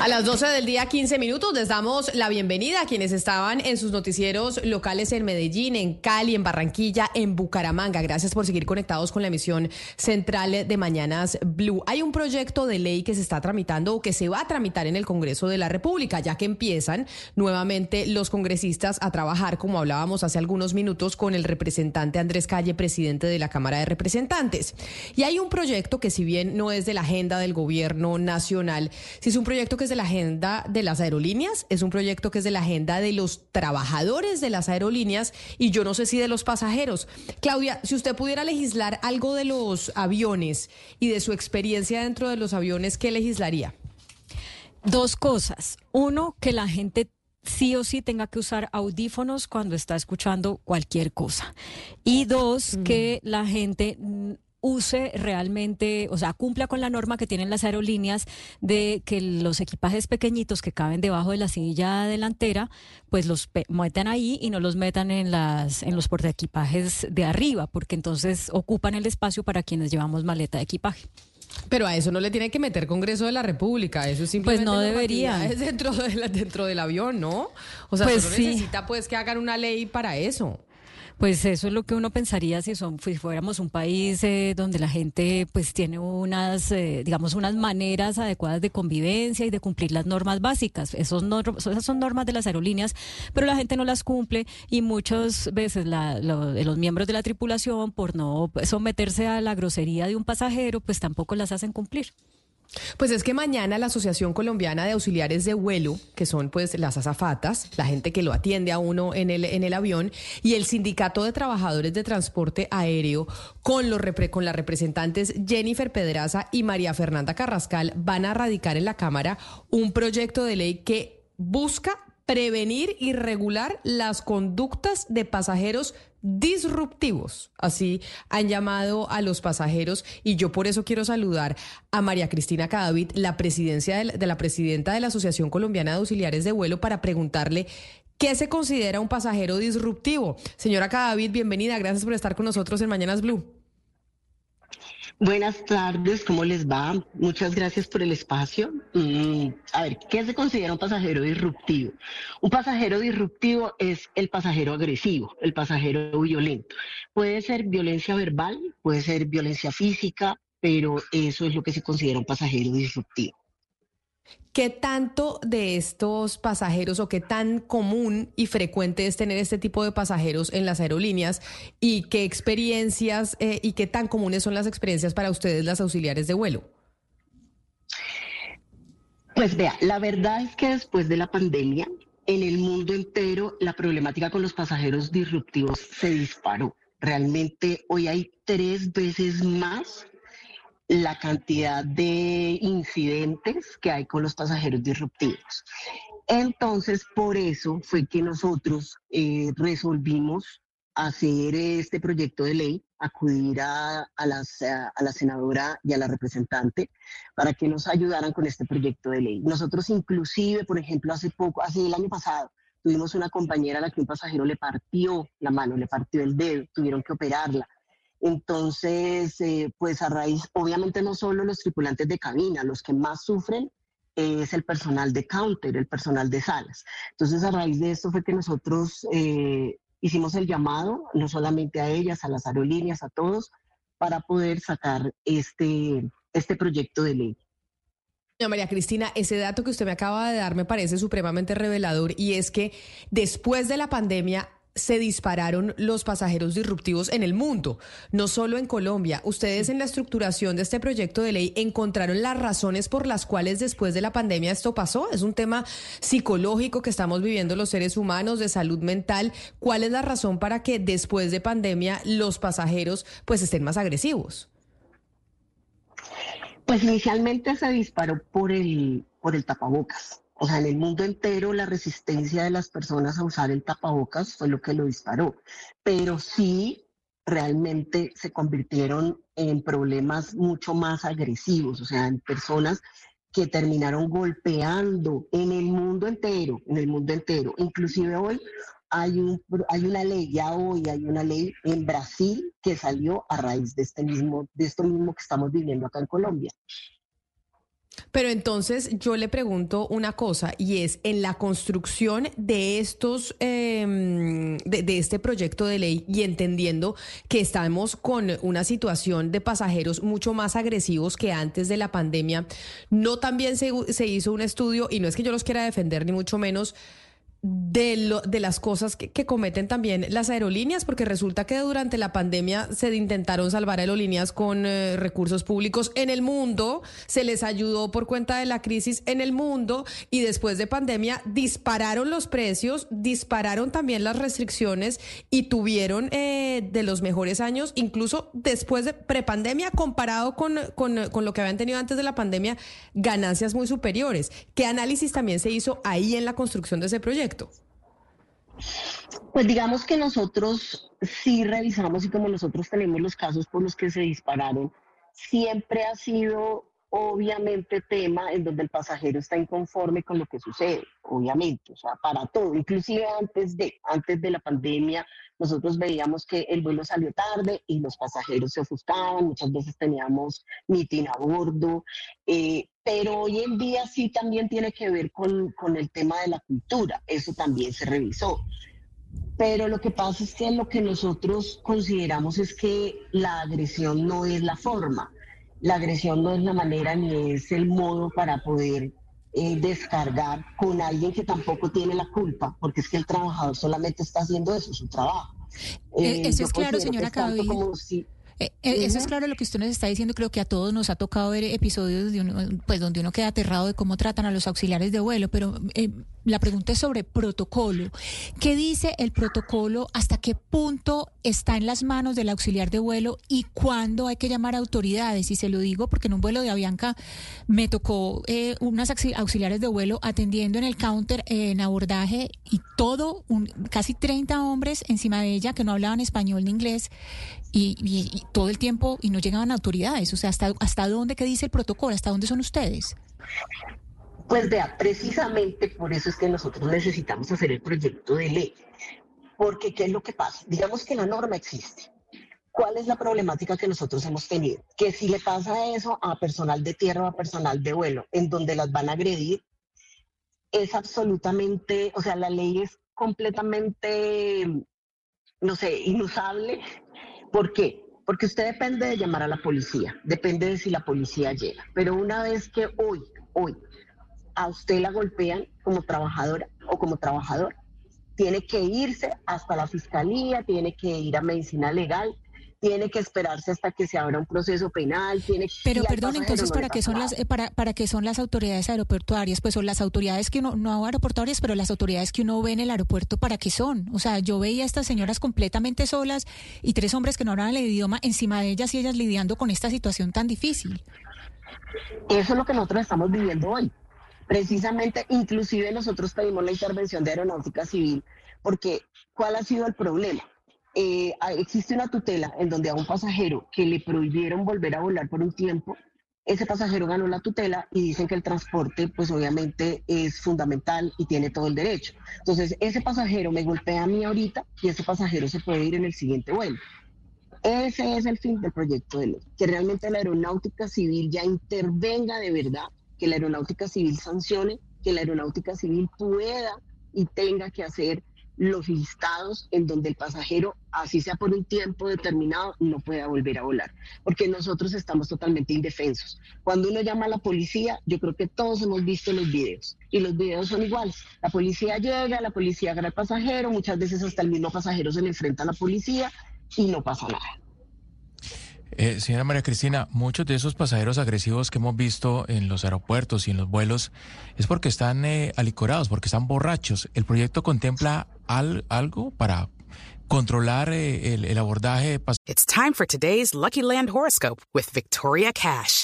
A las 12 del día, 15 minutos, les damos la bienvenida a quienes estaban en sus noticieros locales en Medellín, en Cali, en Barranquilla, en Bucaramanga. Gracias por seguir conectados con la emisión central de Mañanas Blue. Hay un proyecto de ley que se está tramitando o que se va a tramitar en el Congreso de la República, ya que empiezan nuevamente los congresistas a trabajar, como hablábamos hace algunos minutos, con el representante Andrés Calle, presidente de la Cámara de Representantes. Y hay un proyecto que, si bien no es de la agenda del gobierno nacional, sí es un proyecto que es de la agenda de las aerolíneas, es un proyecto que es de la agenda de los trabajadores de las aerolíneas y yo no sé si de los pasajeros. Claudia, si usted pudiera legislar algo de los aviones y de su experiencia dentro de los aviones, ¿qué legislaría? Dos cosas. Uno, que la gente sí o sí tenga que usar audífonos cuando está escuchando cualquier cosa. Y dos, que la gente use realmente, o sea, cumpla con la norma que tienen las aerolíneas de que los equipajes pequeñitos que caben debajo de la silla delantera, pues los metan ahí y no los metan en las en los portaequipajes de arriba, porque entonces ocupan el espacio para quienes llevamos maleta de equipaje. Pero a eso no le tiene que meter Congreso de la República, eso simplemente pues no debería. Es dentro, de dentro del avión, ¿no? O sea, pues sí. necesita pues que hagan una ley para eso. Pues eso es lo que uno pensaría si, son, si fuéramos un país eh, donde la gente pues tiene unas, eh, digamos, unas maneras adecuadas de convivencia y de cumplir las normas básicas. Esos esas son normas de las aerolíneas, pero la gente no las cumple y muchas veces la, los miembros de la tripulación, por no someterse a la grosería de un pasajero, pues tampoco las hacen cumplir. Pues es que mañana la Asociación Colombiana de Auxiliares de Vuelo, que son pues las azafatas, la gente que lo atiende a uno en el, en el avión, y el Sindicato de Trabajadores de Transporte Aéreo, con, los con las representantes Jennifer Pedraza y María Fernanda Carrascal, van a radicar en la Cámara un proyecto de ley que busca prevenir y regular las conductas de pasajeros disruptivos. Así han llamado a los pasajeros y yo por eso quiero saludar a María Cristina Cadavid, la presidencia de la, presidenta de la Asociación Colombiana de Auxiliares de Vuelo, para preguntarle ¿Qué se considera un pasajero disruptivo? Señora Cadavid, bienvenida. Gracias por estar con nosotros en Mañanas Blue. Buenas tardes, ¿cómo les va? Muchas gracias por el espacio. Mm, a ver, ¿qué se considera un pasajero disruptivo? Un pasajero disruptivo es el pasajero agresivo, el pasajero violento. Puede ser violencia verbal, puede ser violencia física, pero eso es lo que se considera un pasajero disruptivo. ¿Qué tanto de estos pasajeros o qué tan común y frecuente es tener este tipo de pasajeros en las aerolíneas y qué experiencias eh, y qué tan comunes son las experiencias para ustedes las auxiliares de vuelo? Pues vea, la verdad es que después de la pandemia, en el mundo entero la problemática con los pasajeros disruptivos se disparó. Realmente hoy hay tres veces más la cantidad de incidentes que hay con los pasajeros disruptivos. Entonces, por eso fue que nosotros eh, resolvimos hacer este proyecto de ley, acudir a, a, la senadora y a la representante para que nos ayudaran con este proyecto de ley. Nosotros inclusive, por ejemplo, hace poco, hace el año pasado, tuvimos una compañera a la que un pasajero le partió la mano, le partió el dedo, tuvieron que operarla. Entonces, eh, pues a raíz, obviamente no solo los tripulantes de cabina, los que más sufren es el personal de counter, el personal de salas. Entonces, a raíz de esto fue que nosotros eh, hicimos el llamado, no solamente a ellas, a las aerolíneas, a todos, para poder sacar este, este proyecto de ley. María Cristina, ese dato que usted me acaba de dar me parece supremamente revelador y es que después de la pandemia se dispararon los pasajeros disruptivos en el mundo, no solo en Colombia. Ustedes en la estructuración de este proyecto de ley encontraron las razones por las cuales después de la pandemia esto pasó. Es un tema psicológico que estamos viviendo los seres humanos, de salud mental. ¿Cuál es la razón para que después de pandemia los pasajeros pues estén más agresivos? Pues inicialmente se disparó por el, por el tapabocas. O sea, en el mundo entero la resistencia de las personas a usar el tapabocas fue lo que lo disparó. Pero sí, realmente se convirtieron en problemas mucho más agresivos, o sea, en personas que terminaron golpeando en el mundo entero, en el mundo entero. Inclusive hoy hay, un, hay una ley, ya hoy hay una ley en Brasil que salió a raíz de, este mismo, de esto mismo que estamos viviendo acá en Colombia. Pero entonces yo le pregunto una cosa y es en la construcción de estos em, de, este proyecto de ley y entendiendo que estamos con una situación de pasajeros mucho más agresivos que antes de la pandemia, no también se, se hizo un estudio y no es que yo los quiera defender ni mucho menos de, lo, de las cosas que, cometen también las aerolíneas, porque resulta que durante la pandemia se intentaron salvar aerolíneas con eh, recursos públicos en el mundo, se les ayudó por cuenta de la crisis en el mundo y después de pandemia dispararon los precios, dispararon también las restricciones y tuvieron eh, de los mejores años, incluso después de prepandemia, comparado con, con, con lo que habían tenido antes de la pandemia, ganancias muy superiores. ¿Qué análisis también se hizo ahí en la construcción de ese proyecto? Pues digamos que nosotros sí revisamos y como nosotros tenemos los casos por los que se dispararon, siempre ha sido obviamente tema en donde el pasajero está inconforme con lo que sucede, obviamente, o sea, para todo, inclusive antes de, antes de la pandemia, nosotros veíamos que el vuelo salió tarde y los pasajeros se ofuscaban, muchas veces teníamos mitin a bordo, eh, pero hoy en día sí también tiene que ver con, con el tema de la cultura, eso también se revisó. Pero lo que pasa es que lo que nosotros consideramos es que la agresión no es la forma la agresión no es la manera ni es el modo para poder eh, descargar con alguien que tampoco tiene la culpa, porque es que el trabajador solamente está haciendo eso, su trabajo. Eh, eso es claro, señora. Eh, eh, eso es claro lo que usted nos está diciendo. Creo que a todos nos ha tocado ver episodios de uno, pues donde uno queda aterrado de cómo tratan a los auxiliares de vuelo. Pero eh, la pregunta es sobre protocolo. ¿Qué dice el protocolo? ¿Hasta qué punto está en las manos del auxiliar de vuelo y cuándo hay que llamar a autoridades? Y se lo digo porque en un vuelo de Avianca me tocó unas auxiliares de vuelo atendiendo en el counter en abordaje y todo, un, casi 30 hombres encima de ella que no hablaban español ni inglés y, todo el tiempo y no llegaban autoridades. O sea, ¿hasta, ¿hasta dónde qué dice el protocolo? ¿Hasta dónde son ustedes? Pues vea, precisamente por eso es que nosotros necesitamos hacer el proyecto de ley. Porque ¿qué es lo que pasa? Digamos que la norma existe. ¿Cuál es la problemática que nosotros hemos tenido? Que si le pasa eso a personal de tierra o a personal de vuelo, en donde las van a agredir, es absolutamente, o sea, la ley es completamente, no sé, inusable ¿Por qué? Porque usted depende de llamar a la policía, depende de si la policía llega. Pero una vez que hoy, hoy, a usted la golpean como trabajadora o como trabajador, tiene que irse hasta la fiscalía, tiene que ir a medicina legal, tiene que esperarse hasta que se abra un proceso penal, tiene Pero perdón, entonces para qué son las eh, para para qué son las autoridades aeroportuarias? Pues son las autoridades que uno no aeroportuarias, pero las autoridades que uno ve en el aeropuerto para qué son? O sea, yo veía a estas señoras completamente solas y tres hombres que no hablaban el idioma encima de ellas y ellas lidiando con esta situación tan difícil. Eso es lo que nosotros estamos viviendo hoy. Precisamente, inclusive nosotros pedimos la intervención de Aeronáutica Civil porque ¿cuál ha sido el problema? Eh, existe una tutela en donde a un pasajero que le prohibieron volver a volar por un tiempo, ese pasajero ganó la tutela y dicen que el transporte, pues obviamente es fundamental y tiene todo el derecho. Entonces, ese pasajero me golpea a mí ahorita y ese pasajero se puede ir en el siguiente vuelo. Ese es el fin del proyecto de ley, que realmente la aeronáutica civil ya intervenga de verdad, que la aeronáutica civil sancione, que la aeronáutica civil pueda y tenga que hacer los listados en donde el pasajero, así sea por un tiempo determinado, no pueda volver a volar, porque nosotros estamos totalmente indefensos. Cuando uno llama a la policía, yo creo que todos hemos visto los videos y los videos son iguales. La policía llega, la policía agarra al pasajero, muchas veces hasta el mismo pasajero se le enfrenta a la policía y no pasa nada. Eh, señora María Cristina, muchos de esos pasajeros agresivos que hemos visto en los aeropuertos y en los vuelos es porque están eh, alicorados, porque están borrachos. ¿El proyecto contempla algo para controlar eh, el, el abordaje? It's time for today's Lucky Land horoscope with Victoria Cash.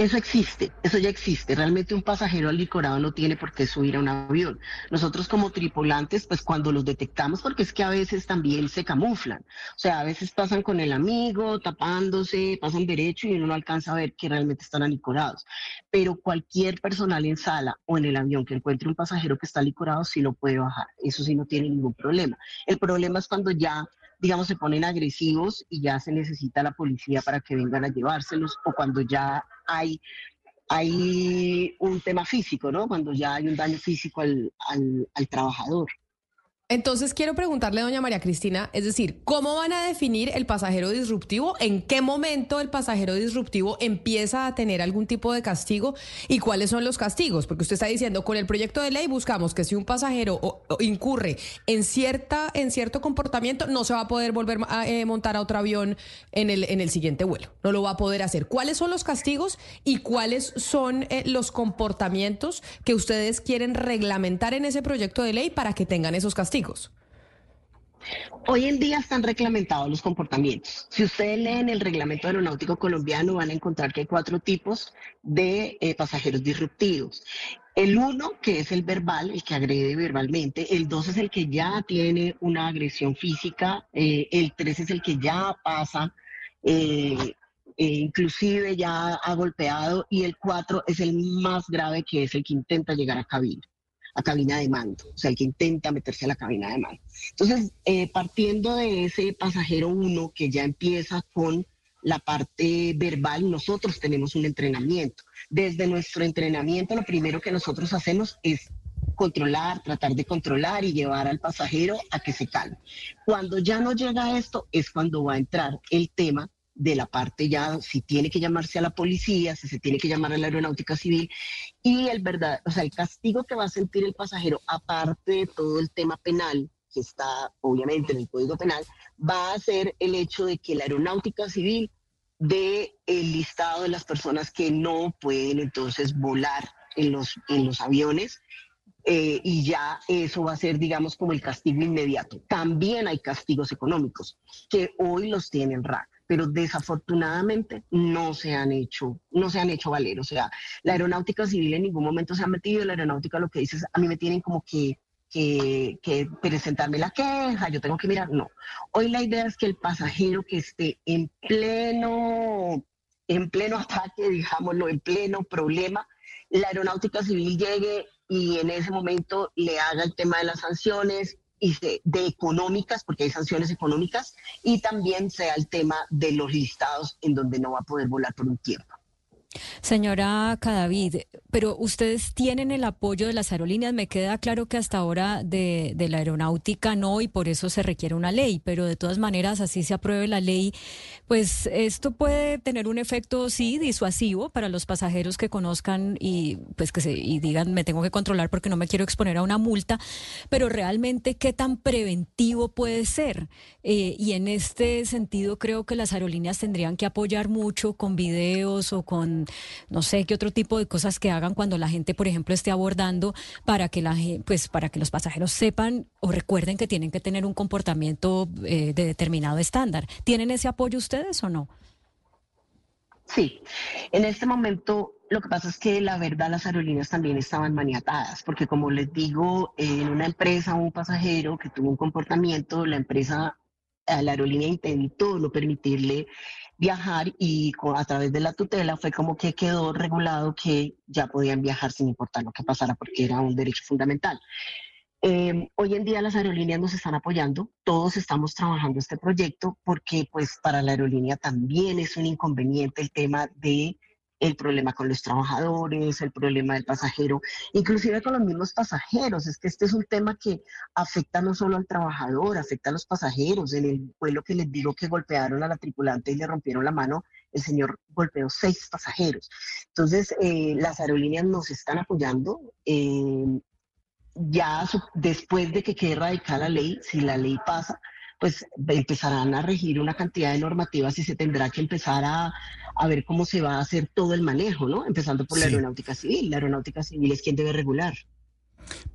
Eso existe, eso ya existe. Realmente un pasajero alicorado no tiene por qué subir a un avión. Nosotros como tripulantes, pues cuando los detectamos, porque es que a veces también se camuflan. O sea, a veces pasan con el amigo, tapándose, pasan derecho y uno no alcanza a ver que realmente están alicorados. Pero cualquier personal en sala o en el avión que encuentre un pasajero que está alicorado, sí lo puede bajar. Eso sí no tiene ningún problema. El problema es cuando ya digamos, se ponen agresivos y ya se necesita la policía para que vengan a llevárselos, o cuando ya hay, hay un tema físico, ¿no? Cuando ya hay un daño físico al, al, al trabajador. Entonces quiero preguntarle, doña María Cristina, es decir, ¿cómo van a definir el pasajero disruptivo? ¿En qué momento el pasajero disruptivo empieza a tener algún tipo de castigo? ¿Y cuáles son los castigos? Porque usted está diciendo, con el proyecto de ley buscamos que si un pasajero incurre en, cierta, en cierto comportamiento, no se va a poder volver a eh, montar a otro avión en el, en el siguiente vuelo. No lo va a poder hacer. ¿Cuáles son los castigos y cuáles son eh, los comportamientos que ustedes quieren reglamentar en ese proyecto de ley para que tengan esos castigos? Hoy en día están reglamentados los comportamientos. Si ustedes leen el reglamento aeronáutico colombiano, van a encontrar que hay cuatro tipos de eh, pasajeros disruptivos. El uno, que es el verbal, el que agrede verbalmente. El dos es el que ya tiene una agresión física. Eh, el tres es el que ya pasa, eh, inclusive ya ha golpeado. Y el cuatro es el más grave, que es el que intenta llegar a cabina a cabina de mando, o sea, el que intenta meterse a la cabina de mando. Entonces, eh, partiendo de ese pasajero uno que ya empieza con la parte verbal, nosotros tenemos un entrenamiento. Desde nuestro entrenamiento, lo primero que nosotros hacemos es controlar, tratar de controlar y llevar al pasajero a que se calme. Cuando ya no llega esto, es cuando va a entrar el tema de la parte ya, si tiene que llamarse a la policía, si se tiene que llamar a la aeronáutica civil, y el verdad, o sea, el castigo que va a sentir el pasajero, aparte de todo el tema penal, que está obviamente en el Código Penal, va a ser el hecho de que la aeronáutica civil dé el listado de las personas que no pueden entonces volar en los, en los aviones eh, y ya eso va a ser, digamos, como el castigo inmediato. También hay castigos económicos que hoy los tiene el RAC pero desafortunadamente no se han hecho, no se han hecho valer. O sea, la aeronáutica civil en ningún momento se ha metido, la aeronáutica lo que dice es, a mí me tienen como que, que, presentarme la queja, yo tengo que mirar, no. Hoy la idea es que el pasajero que esté en pleno, en pleno ataque, digámoslo, en pleno problema, la aeronáutica civil llegue y en ese momento le haga el tema de las sanciones, y de, económicas, porque hay sanciones económicas, y también sea el tema de los listados en donde no va a poder volar por un tiempo. Señora Cadavid, pero ustedes tienen el apoyo de las aerolíneas. Me queda claro que hasta ahora de, la aeronáutica no y por eso se requiere una ley, pero de todas maneras, así se apruebe la ley, pues esto puede tener un efecto, sí, disuasivo para los pasajeros que conozcan y pues que se y digan, me tengo que controlar porque no me quiero exponer a una multa, pero realmente, ¿qué tan preventivo puede ser? Eh, y en este sentido, creo que las aerolíneas tendrían que apoyar mucho con videos o con no sé qué otro tipo de cosas que hagan cuando la gente, por ejemplo, esté abordando para que la pues para que los pasajeros sepan o recuerden que tienen que tener un comportamiento eh, de determinado estándar. ¿Tienen ese apoyo ustedes o no? Sí, en este momento lo que pasa es que la verdad las aerolíneas también estaban maniatadas, porque como les digo, en una empresa, un pasajero que tuvo un comportamiento, la empresa, la aerolínea intentó no permitirle viajar y a través de la tutela fue como que quedó regulado que ya podían viajar sin importar lo que pasara porque era un derecho fundamental. Em, hoy en día las aerolíneas nos están apoyando, todos estamos trabajando este proyecto porque pues para la aerolínea también es un inconveniente el tema de el problema con los trabajadores, el problema del pasajero, inclusive con los mismos pasajeros. Es que este es un tema que afecta no solo al trabajador, afecta a los pasajeros. En el vuelo que les digo que golpearon a la tripulante y le rompieron la mano, el señor golpeó seis pasajeros. Entonces, eh, las aerolíneas nos están apoyando. Eh, ya después de que quede radical la ley, si la ley pasa, pues empezarán a regir una cantidad de normativas y se tendrá que empezar a, ver cómo se va a hacer todo el manejo, ¿no? Empezando por la aeronáutica civil. La aeronáutica civil es quien debe regular.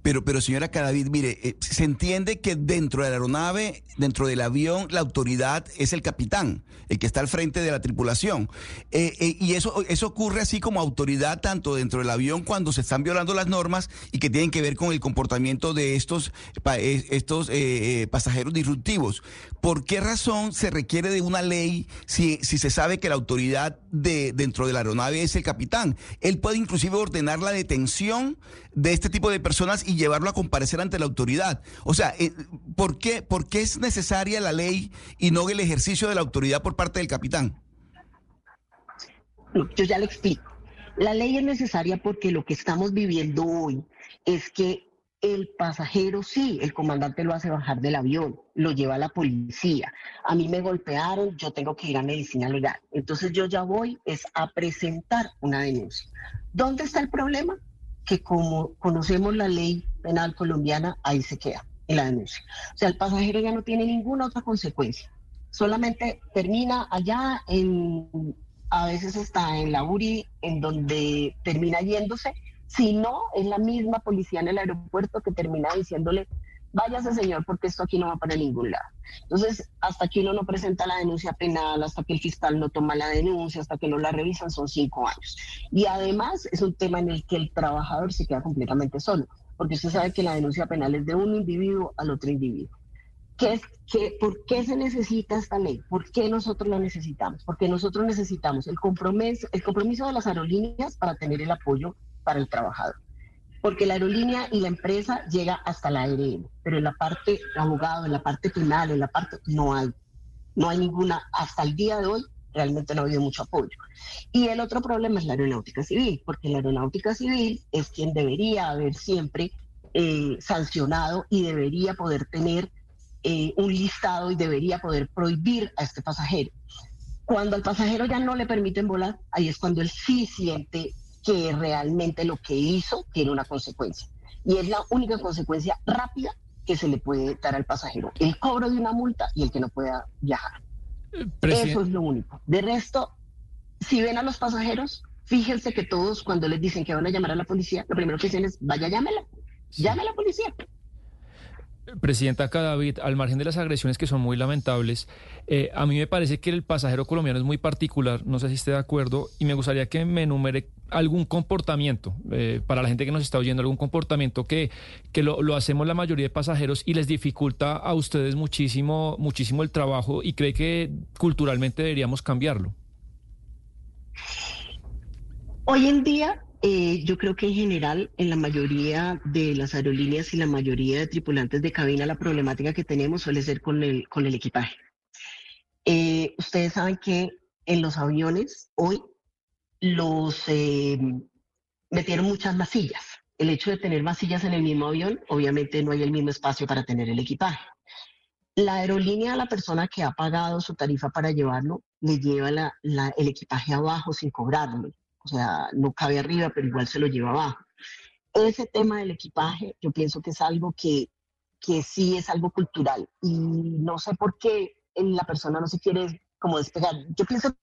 Pero, pero señora Cadavid, mire, eh, se entiende que dentro de la aeronave, dentro del avión, la autoridad es el capitán, el que está al frente de la tripulación. Eh, eh, y eso, eso ocurre así como autoridad tanto dentro del avión cuando se están violando las normas y que tienen que ver con el comportamiento de estos, estos pasajeros disruptivos. ¿Por qué razón se requiere de una ley si, si se sabe que la autoridad de, dentro de la aeronave es el capitán? Él puede inclusive ordenar la detención de este tipo de personas y llevarlo a comparecer ante la autoridad. O sea, eh, ¿por qué, ¿por qué es necesaria la ley y no el ejercicio de la autoridad por parte del capitán? Yo ya le explico. La ley es necesaria porque lo que estamos viviendo hoy es que el pasajero sí, el comandante lo hace bajar del avión, lo lleva a la policía. A mí me golpearon, yo tengo que ir a medicina legal. Entonces yo ya voy es a presentar una denuncia. ¿Dónde está el problema? Que como conocemos la ley penal colombiana, ahí se queda en la denuncia. O sea, el pasajero ya no tiene ninguna otra consecuencia. Solamente termina allá en, a veces está en la URI, en donde termina yéndose. Si no, es la misma policía en el aeropuerto que termina diciéndole, váyase señor, porque esto aquí no va para ningún lado. Entonces, hasta que uno no presenta la denuncia penal, hasta que el fiscal no toma la denuncia, hasta que no la revisan, son cinco años. Y además es un tema en el que el trabajador se queda completamente solo, porque usted sabe que la denuncia penal es de un individuo al otro individuo. ¿Qué qué, ¿Por qué se necesita esta ley? ¿Por qué nosotros la necesitamos? Porque nosotros necesitamos el compromiso, el compromiso de las aerolíneas para tener el apoyo para el trabajador porque la aerolínea y la empresa llega hasta la ARM, pero en la parte abogado, en la parte penal, en la parte no hay, no hay ninguna, hasta el día de hoy realmente no ha habido mucho apoyo. Y el otro problema es la aeronáutica civil, porque la aeronáutica civil es quien debería haber siempre eh, sancionado y debería poder tener eh, un listado y debería poder prohibir a este pasajero. Cuando al pasajero ya no le permiten volar, ahí es cuando él sí siente que realmente lo que hizo tiene una consecuencia. Y es la única consecuencia rápida que se le puede dar al pasajero. El cobro de una multa y el que no pueda viajar. Eso es lo único. De resto, si ven a los pasajeros, fíjense que todos cuando les dicen que van a llamar a la policía, lo primero que dicen es, vaya, llámela. Llame a la policía. Presidenta Cadavid, al margen de las agresiones que son muy lamentables, eh, a mí me parece que el pasajero colombiano es muy particular, no sé si esté de acuerdo, y me gustaría que me enumere algún comportamiento, eh, para la gente que nos está oyendo, algún comportamiento que, que lo, lo, hacemos la mayoría de pasajeros y les dificulta a ustedes muchísimo, muchísimo el trabajo y cree que culturalmente deberíamos cambiarlo. Hoy en día eh, yo creo que en general, en la mayoría de las aerolíneas y la mayoría de tripulantes de cabina, la problemática que tenemos suele ser con el, con el equipaje. Eh, ustedes saben que en los aviones hoy los eh, metieron muchas masillas. El hecho de tener masillas en el mismo avión, obviamente no hay el mismo espacio para tener el equipaje. La aerolínea la persona que ha pagado su tarifa para llevarlo le lleva el equipaje abajo sin cobrarlo o sea, no cabe arriba, pero igual se lo lleva abajo. Ese tema del equipaje, yo pienso que es algo que, que sí es algo cultural y no sé por qué la persona no se quiere como despegar. Yo pienso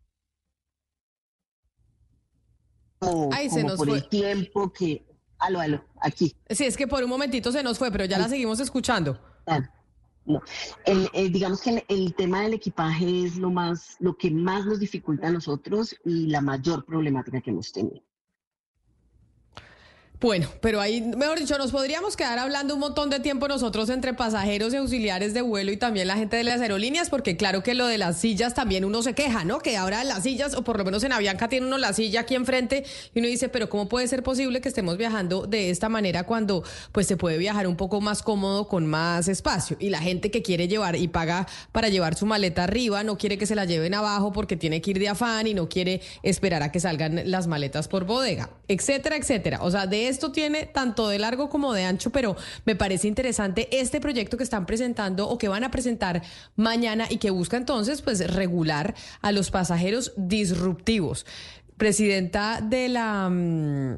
como, se nos por el tiempo que... Aló, aló, aquí. Sí, es que por un momentito se nos fue, pero ya la seguimos escuchando. No. El, digamos que el, tema del equipaje es lo más, lo que más nos dificulta a nosotros y la mayor problemática que hemos tenido. Bueno, pero ahí, mejor dicho, nos podríamos quedar hablando un montón de tiempo nosotros entre pasajeros y auxiliares de vuelo y también la gente de las aerolíneas, porque claro que lo de las sillas también uno se queja, ¿no? Que ahora las sillas, o por lo menos en Avianca tiene uno la silla aquí enfrente y uno dice, pero ¿cómo puede ser posible que estemos viajando de esta manera cuando pues se puede viajar un poco más cómodo con más espacio? Y la gente que quiere llevar y paga para llevar su maleta arriba no quiere que se la lleven abajo porque tiene que ir de afán y no quiere esperar a que salgan las maletas por bodega, etcétera, etcétera. O sea, de esto tiene tanto de largo como de ancho, pero me parece interesante este proyecto que están presentando o que van a presentar mañana y que busca entonces pues regular a los pasajeros disruptivos. Presidenta de la mm,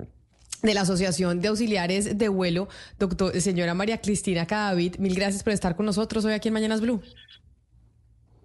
de la Asociación de Auxiliares de Vuelo, doctor, señora María Cristina Cadavid, mil gracias por estar con nosotros hoy aquí en Mañanas Blue.